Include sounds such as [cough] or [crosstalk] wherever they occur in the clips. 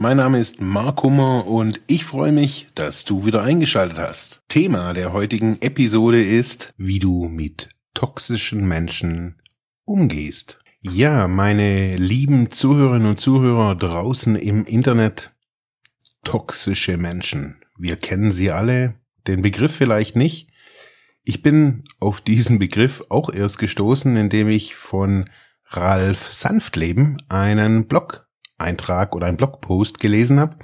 Mein Name ist Mark Hummer und ich freue mich, dass du wieder eingeschaltet hast. Thema der heutigen Episode ist, wie du mit toxischen Menschen umgehst. Ja, meine lieben Zuhörerinnen und Zuhörer draußen im Internet, toxische Menschen. Wir kennen sie alle, den Begriff vielleicht nicht. Ich bin auf diesen Begriff auch erst gestoßen, indem ich von Ralf Sanftleben einen Blog-Eintrag oder einen Blogpost gelesen habe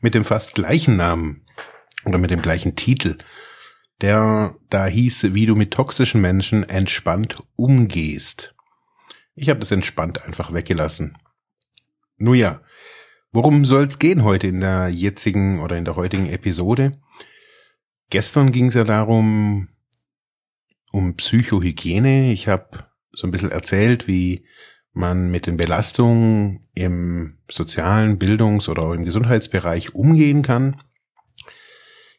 mit dem fast gleichen Namen oder mit dem gleichen Titel, der da hieß, wie du mit toxischen Menschen entspannt umgehst. Ich habe das entspannt einfach weggelassen. Nun ja, worum soll's gehen heute in der jetzigen oder in der heutigen Episode? Gestern ging es ja darum, um Psychohygiene. Ich habe so ein bisschen erzählt, wie man mit den Belastungen im sozialen Bildungs- oder im Gesundheitsbereich umgehen kann.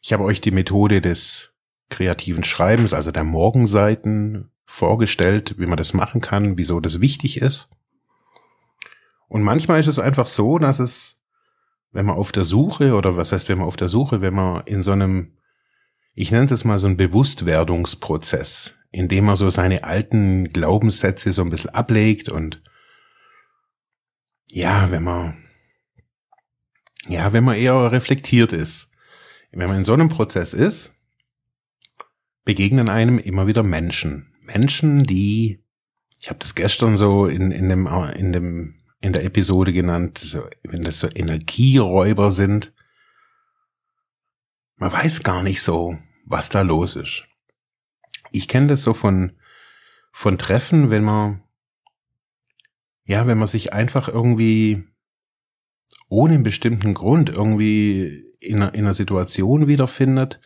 Ich habe euch die Methode des kreativen Schreibens, also der Morgenseiten, vorgestellt, wie man das machen kann, wieso das wichtig ist. Und manchmal ist es einfach so, dass es, wenn man auf der Suche, oder was heißt, wenn man auf der Suche, wenn man in so einem, ich nenne es mal so ein Bewusstwerdungsprozess, in dem man so seine alten Glaubenssätze so ein bisschen ablegt und ja, wenn man, ja, wenn man eher reflektiert ist. Wenn man in so einem Prozess ist, begegnen einem immer wieder Menschen. Menschen, die, ich habe das gestern so in, in dem, in dem, in der Episode genannt, so, wenn das so Energieräuber sind, man weiß gar nicht so, was da los ist. Ich kenne das so von, von Treffen, wenn man, ja, wenn man sich einfach irgendwie ohne einen bestimmten Grund irgendwie in einer, in einer Situation wiederfindet,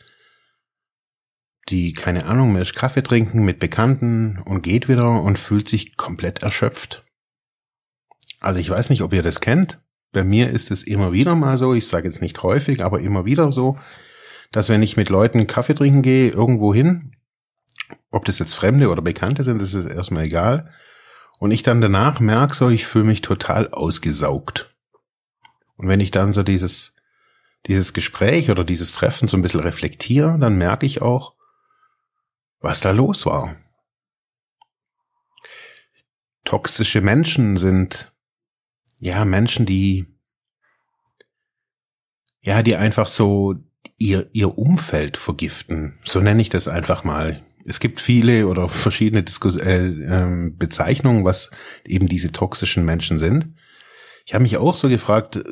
die, keine Ahnung, mehr Kaffee trinken mit Bekannten und geht wieder und fühlt sich komplett erschöpft. Also ich weiß nicht, ob ihr das kennt. Bei mir ist es immer wieder mal so, ich sage jetzt nicht häufig, aber immer wieder so, dass wenn ich mit Leuten Kaffee trinken gehe, irgendwo hin, ob das jetzt Fremde oder Bekannte sind, das ist erstmal egal, und ich dann danach merke, so, ich fühle mich total ausgesaugt. Und wenn ich dann so dieses, dieses Gespräch oder dieses Treffen so ein bisschen reflektiere, dann merke ich auch, was da los war. Toxische Menschen sind ja Menschen, die ja, die einfach so ihr, ihr Umfeld vergiften. So nenne ich das einfach mal. Es gibt viele oder verschiedene Diskus äh, äh, Bezeichnungen, was eben diese toxischen Menschen sind. Ich habe mich auch so gefragt,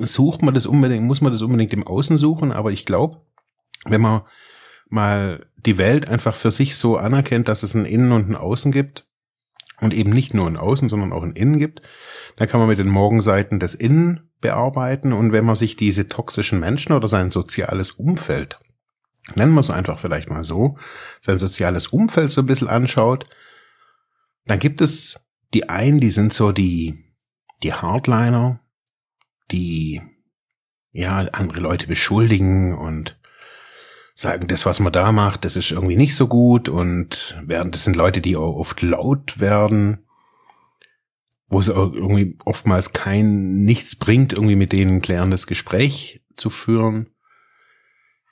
sucht man das unbedingt, muss man das unbedingt im Außen suchen? Aber ich glaube, wenn man mal die Welt einfach für sich so anerkennt, dass es ein Innen und ein Außen gibt und eben nicht nur ein Außen, sondern auch ein Innen gibt, dann kann man mit den Morgenseiten des Innen bearbeiten und wenn man sich diese toxischen Menschen oder sein soziales Umfeld, nennen wir es einfach vielleicht mal so, sein soziales Umfeld so ein bisschen anschaut, dann gibt es die einen, die sind so die, die Hardliner, die ja andere Leute beschuldigen und sagen, das, was man da macht, das ist irgendwie nicht so gut und während das sind Leute, die auch oft laut werden, wo es auch irgendwie oftmals kein nichts bringt, irgendwie mit denen ein klärendes Gespräch zu führen.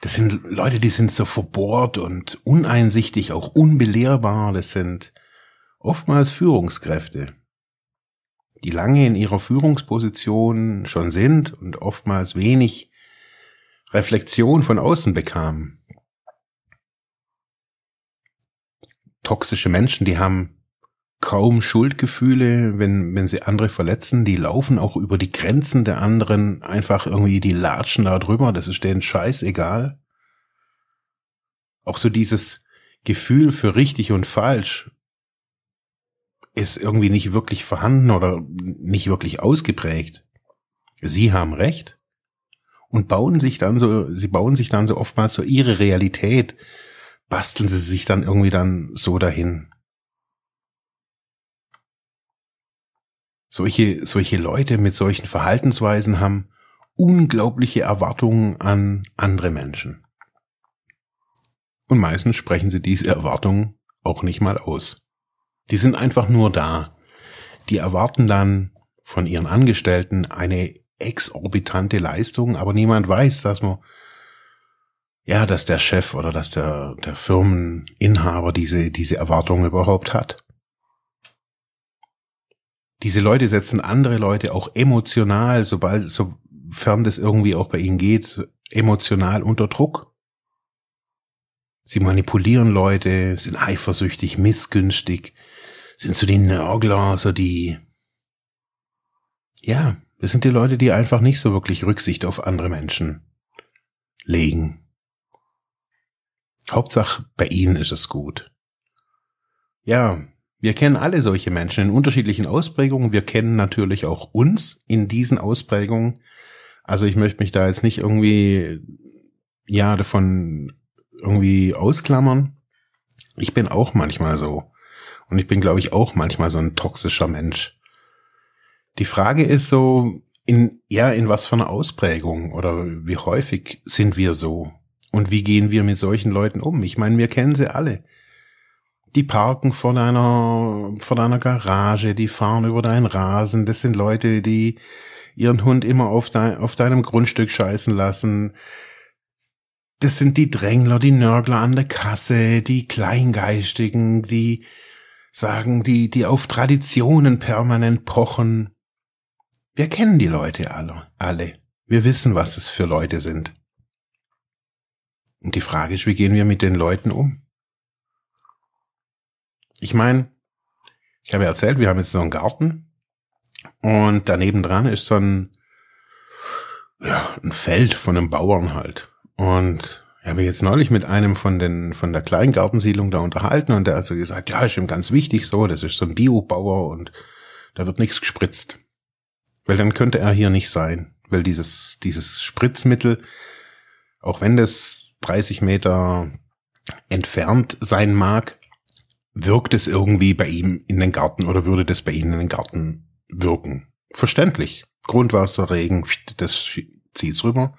Das sind Leute, die sind so verbohrt und uneinsichtig, auch unbelehrbar. Das sind oftmals Führungskräfte, die lange in ihrer Führungsposition schon sind und oftmals wenig Reflexion von außen bekam. Toxische Menschen, die haben kaum Schuldgefühle, wenn, wenn sie andere verletzen, die laufen auch über die Grenzen der anderen, einfach irgendwie, die latschen da drüber, das ist denen scheißegal. Auch so dieses Gefühl für richtig und falsch ist irgendwie nicht wirklich vorhanden oder nicht wirklich ausgeprägt. Sie haben recht und bauen sich dann so, sie bauen sich dann so oftmals so ihre Realität, basteln sie sich dann irgendwie dann so dahin. Solche, solche Leute mit solchen Verhaltensweisen haben unglaubliche Erwartungen an andere Menschen. Und meistens sprechen sie diese Erwartungen auch nicht mal aus. Die sind einfach nur da. Die erwarten dann von ihren Angestellten eine exorbitante Leistung, aber niemand weiß, dass man ja, dass der Chef oder dass der, der Firmeninhaber diese, diese Erwartungen überhaupt hat. Diese Leute setzen andere Leute auch emotional, sobald, sofern das irgendwie auch bei ihnen geht, emotional unter Druck. Sie manipulieren Leute, sind eifersüchtig, missgünstig, sind so die Nörgler, so die, ja, das sind die Leute, die einfach nicht so wirklich Rücksicht auf andere Menschen legen. Hauptsache, bei ihnen ist es gut. Ja, wir kennen alle solche Menschen in unterschiedlichen Ausprägungen. Wir kennen natürlich auch uns in diesen Ausprägungen. Also ich möchte mich da jetzt nicht irgendwie, ja, davon irgendwie ausklammern. Ich bin auch manchmal so. Und ich bin, glaube ich, auch manchmal so ein toxischer Mensch. Die Frage ist so, in, ja, in was für einer Ausprägung oder wie häufig sind wir so? Und wie gehen wir mit solchen Leuten um? Ich meine, wir kennen sie alle. Die parken vor deiner, vor deiner Garage, die fahren über deinen Rasen. Das sind Leute, die ihren Hund immer auf, dein, auf deinem Grundstück scheißen lassen das sind die Drängler, die Nörgler an der Kasse, die Kleingeistigen, die sagen, die, die auf Traditionen permanent pochen. Wir kennen die Leute alle, alle. Wir wissen, was es für Leute sind. Und die Frage ist, wie gehen wir mit den Leuten um? Ich meine, ich habe erzählt, wir haben jetzt so einen Garten und daneben dran ist so ein, ja, ein Feld von einem Bauern halt. Und ich habe jetzt neulich mit einem von den von der Kleingartensiedlung da unterhalten und der hat so gesagt, ja, ist ihm ganz wichtig so, das ist so ein Biobauer und da wird nichts gespritzt. Weil dann könnte er hier nicht sein, weil dieses dieses Spritzmittel, auch wenn das 30 Meter entfernt sein mag, wirkt es irgendwie bei ihm in den Garten oder würde das bei Ihnen in den Garten wirken. Verständlich. Grundwasser, Regen, das zieht's rüber.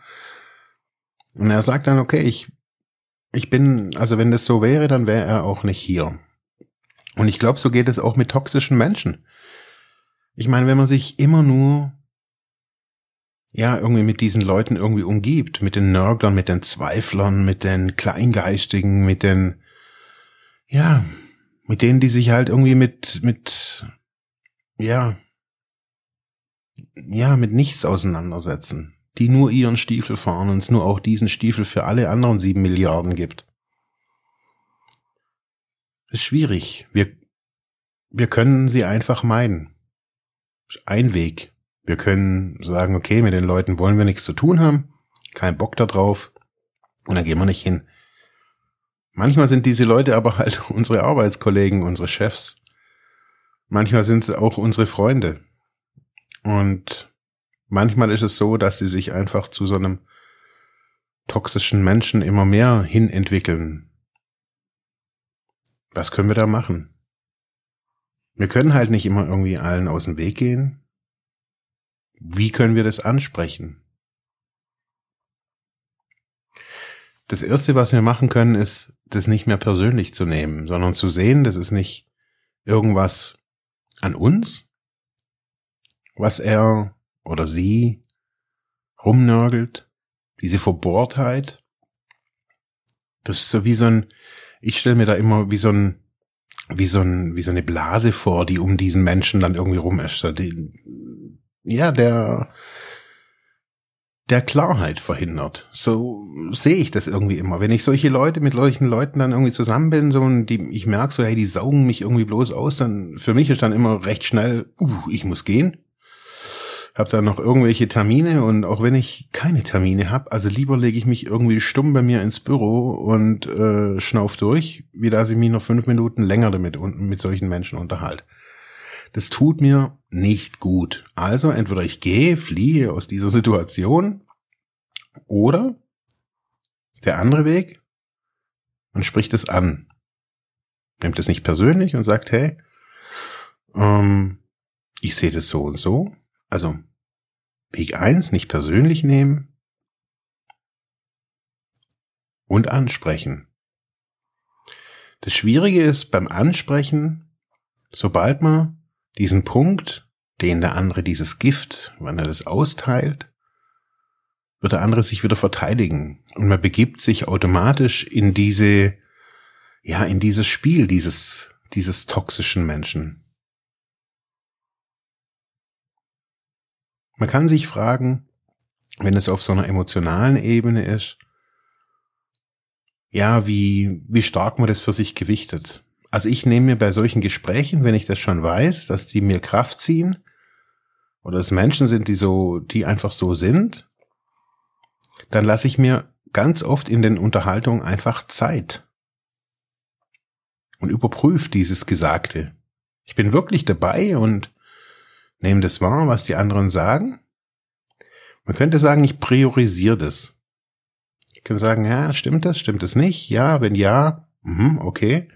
Und er sagt dann, okay, ich, ich bin, also wenn das so wäre, dann wäre er auch nicht hier. Und ich glaube, so geht es auch mit toxischen Menschen. Ich meine, wenn man sich immer nur ja, irgendwie mit diesen Leuten irgendwie umgibt, mit den Nörglern, mit den Zweiflern, mit den Kleingeistigen, mit den, ja, mit denen, die sich halt irgendwie mit, mit, ja, ja, mit nichts auseinandersetzen die nur ihren Stiefel fahren und es nur auch diesen Stiefel für alle anderen sieben Milliarden gibt. Ist schwierig. Wir, wir können sie einfach meiden. Ein Weg. Wir können sagen, okay, mit den Leuten wollen wir nichts zu tun haben, kein Bock da drauf, und dann gehen wir nicht hin. Manchmal sind diese Leute aber halt [laughs] unsere Arbeitskollegen, unsere Chefs. Manchmal sind sie auch unsere Freunde. Und manchmal ist es so, dass sie sich einfach zu so einem toxischen Menschen immer mehr hin entwickeln. Was können wir da machen? Wir können halt nicht immer irgendwie allen aus dem Weg gehen. Wie können wir das ansprechen? Das erste, was wir machen können, ist, das nicht mehr persönlich zu nehmen, sondern zu sehen, das ist nicht irgendwas an uns, was er oder sie rumnörgelt, diese Verbohrtheit. Das ist so wie so ein, ich stelle mir da immer wie so ein, wie so ein, wie so eine Blase vor, die um diesen Menschen dann irgendwie rum ist. Ja, der, der Klarheit verhindert. So sehe ich das irgendwie immer. Wenn ich solche Leute mit solchen Leuten dann irgendwie zusammen bin, so und die, ich merke so, hey, die saugen mich irgendwie bloß aus, dann für mich ist dann immer recht schnell, uh, ich muss gehen habe da noch irgendwelche Termine und auch wenn ich keine Termine habe, also lieber lege ich mich irgendwie stumm bei mir ins Büro und äh, schnauf durch, wie dass ich mich noch fünf Minuten länger damit mit solchen Menschen unterhalte. Das tut mir nicht gut. Also entweder ich gehe, fliehe aus dieser Situation oder der andere Weg, und spricht es an. Nimmt es nicht persönlich und sagt, hey, ähm, ich sehe das so und so. Also Weg eins nicht persönlich nehmen und ansprechen. Das Schwierige ist beim Ansprechen, sobald man diesen Punkt, den der andere dieses Gift, wenn er das austeilt, wird der andere sich wieder verteidigen und man begibt sich automatisch in diese, ja, in dieses Spiel dieses, dieses toxischen Menschen. Man kann sich fragen, wenn es auf so einer emotionalen Ebene ist, ja, wie, wie stark man das für sich gewichtet. Also ich nehme mir bei solchen Gesprächen, wenn ich das schon weiß, dass die mir Kraft ziehen, oder es Menschen sind, die so, die einfach so sind, dann lasse ich mir ganz oft in den Unterhaltungen einfach Zeit und überprüfe dieses Gesagte. Ich bin wirklich dabei und nehme das wahr, was die anderen sagen. Man könnte sagen, ich priorisiere das. Ich kann sagen, ja, stimmt das, stimmt das nicht? Ja, wenn ja, mhm, okay.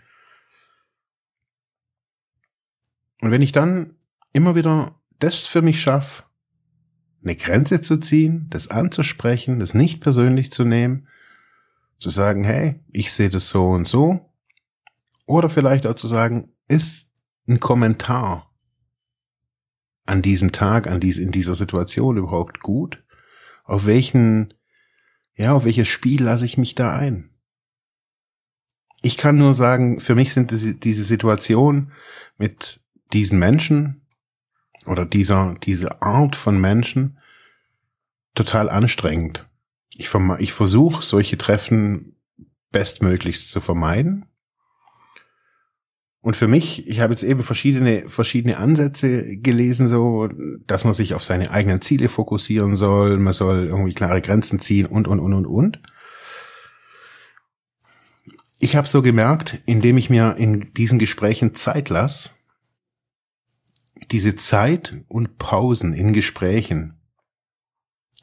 Und wenn ich dann immer wieder das für mich schaffe, eine Grenze zu ziehen, das anzusprechen, das nicht persönlich zu nehmen, zu sagen, hey, ich sehe das so und so, oder vielleicht auch zu sagen, ist ein Kommentar an diesem Tag, an dies, in dieser Situation überhaupt gut? Auf welchen, ja, auf welches Spiel lasse ich mich da ein? Ich kann nur sagen, für mich sind diese Situation mit diesen Menschen oder dieser, diese Art von Menschen total anstrengend. Ich, ich versuche, solche Treffen bestmöglichst zu vermeiden. Und für mich, ich habe jetzt eben verschiedene, verschiedene Ansätze gelesen, so, dass man sich auf seine eigenen Ziele fokussieren soll, man soll irgendwie klare Grenzen ziehen und, und, und, und, und. Ich habe so gemerkt, indem ich mir in diesen Gesprächen Zeit lasse, diese Zeit und Pausen in Gesprächen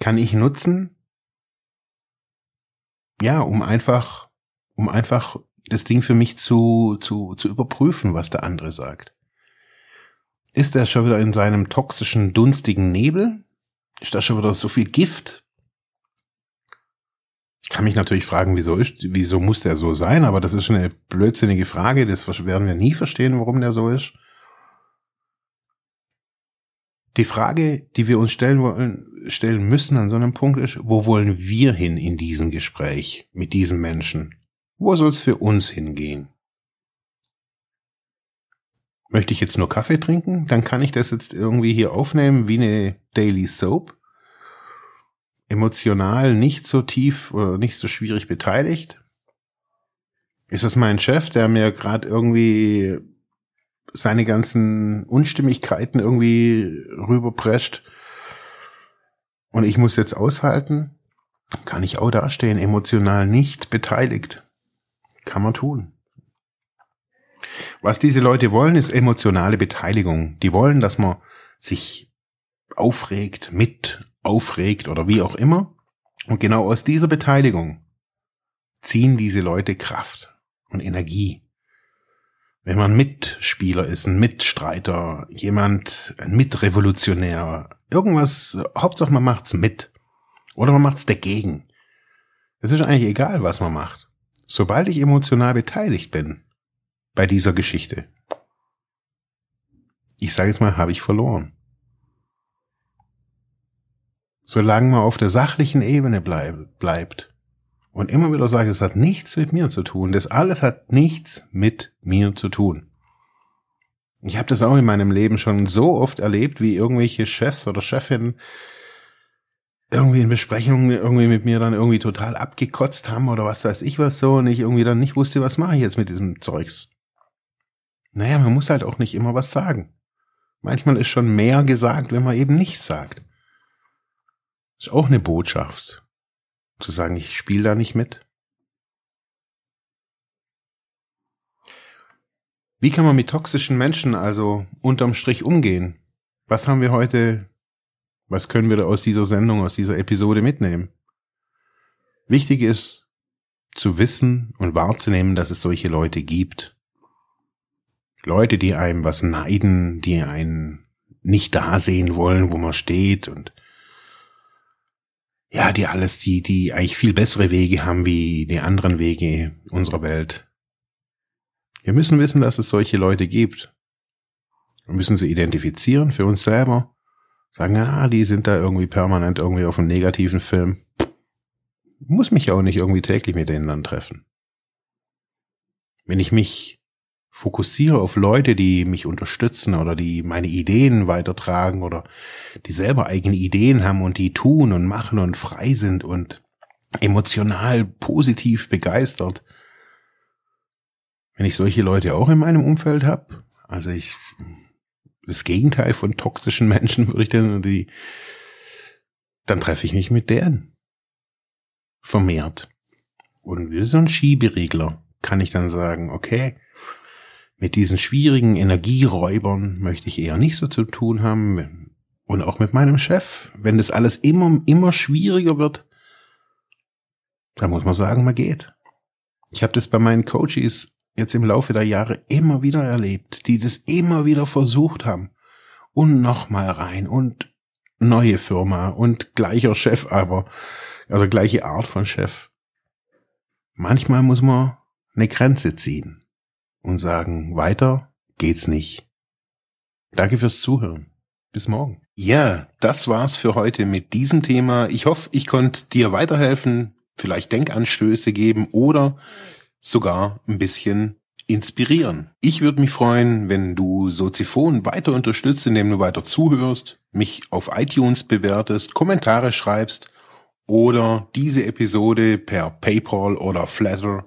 kann ich nutzen, ja, um einfach, um einfach das Ding für mich zu, zu, zu überprüfen, was der andere sagt. Ist er schon wieder in seinem toxischen, dunstigen Nebel? Ist da schon wieder so viel Gift? Ich kann mich natürlich fragen, wieso ist, wieso muss der so sein, aber das ist eine blödsinnige Frage, das werden wir nie verstehen, warum der so ist. Die Frage, die wir uns stellen wollen, stellen müssen an so einem Punkt ist, wo wollen wir hin in diesem Gespräch mit diesem Menschen? Wo soll es für uns hingehen? Möchte ich jetzt nur Kaffee trinken? Dann kann ich das jetzt irgendwie hier aufnehmen wie eine Daily Soap. Emotional nicht so tief oder nicht so schwierig beteiligt. Ist es mein Chef, der mir gerade irgendwie seine ganzen Unstimmigkeiten irgendwie rüberprescht und ich muss jetzt aushalten? Kann ich auch dastehen, emotional nicht beteiligt. Kann man tun. Was diese Leute wollen, ist emotionale Beteiligung. Die wollen, dass man sich aufregt, mit aufregt oder wie auch immer. Und genau aus dieser Beteiligung ziehen diese Leute Kraft und Energie. Wenn man Mitspieler ist, ein Mitstreiter, jemand, ein Mitrevolutionär, irgendwas, Hauptsache man macht's mit. Oder man macht's dagegen. Es ist eigentlich egal, was man macht sobald ich emotional beteiligt bin bei dieser Geschichte, ich sage jetzt mal, habe ich verloren. Solange man auf der sachlichen Ebene bleib, bleibt und immer wieder sagt, es hat nichts mit mir zu tun, das alles hat nichts mit mir zu tun. Ich habe das auch in meinem Leben schon so oft erlebt, wie irgendwelche Chefs oder Chefinnen irgendwie in Besprechungen irgendwie mit mir dann irgendwie total abgekotzt haben oder was weiß ich was so und ich irgendwie dann nicht wusste, was mache ich jetzt mit diesem Zeugs. Naja, man muss halt auch nicht immer was sagen. Manchmal ist schon mehr gesagt, wenn man eben nichts sagt. Ist auch eine Botschaft. Zu sagen, ich spiele da nicht mit. Wie kann man mit toxischen Menschen also unterm Strich umgehen? Was haben wir heute was können wir da aus dieser Sendung, aus dieser Episode mitnehmen? Wichtig ist, zu wissen und wahrzunehmen, dass es solche Leute gibt. Leute, die einem was neiden, die einen nicht da sehen wollen, wo man steht und ja, die alles, die, die eigentlich viel bessere Wege haben wie die anderen Wege unserer Welt. Wir müssen wissen, dass es solche Leute gibt. Wir müssen sie identifizieren für uns selber. Sagen, ah, die sind da irgendwie permanent irgendwie auf einem negativen Film. Muss mich auch nicht irgendwie täglich mit denen dann treffen. Wenn ich mich fokussiere auf Leute, die mich unterstützen oder die meine Ideen weitertragen oder die selber eigene Ideen haben und die tun und machen und frei sind und emotional positiv begeistert. Wenn ich solche Leute auch in meinem Umfeld habe, also ich das Gegenteil von toxischen [laughs] Menschen, würde ich denn, die, dann treffe ich mich mit deren. Vermehrt. Und wie so ein Schieberegler kann ich dann sagen, okay, mit diesen schwierigen Energieräubern möchte ich eher nicht so zu tun haben. Und auch mit meinem Chef. Wenn das alles immer, immer schwieriger wird, dann muss man sagen, man geht. Ich habe das bei meinen Coaches jetzt im Laufe der Jahre immer wieder erlebt, die das immer wieder versucht haben. Und nochmal rein und neue Firma und gleicher Chef aber, also gleiche Art von Chef. Manchmal muss man eine Grenze ziehen und sagen, weiter geht's nicht. Danke fürs Zuhören. Bis morgen. Ja, das war's für heute mit diesem Thema. Ich hoffe, ich konnte dir weiterhelfen, vielleicht Denkanstöße geben oder sogar ein bisschen inspirieren. Ich würde mich freuen, wenn du Soziphon weiter unterstützt, indem du weiter zuhörst, mich auf iTunes bewertest, Kommentare schreibst oder diese Episode per PayPal oder Flatter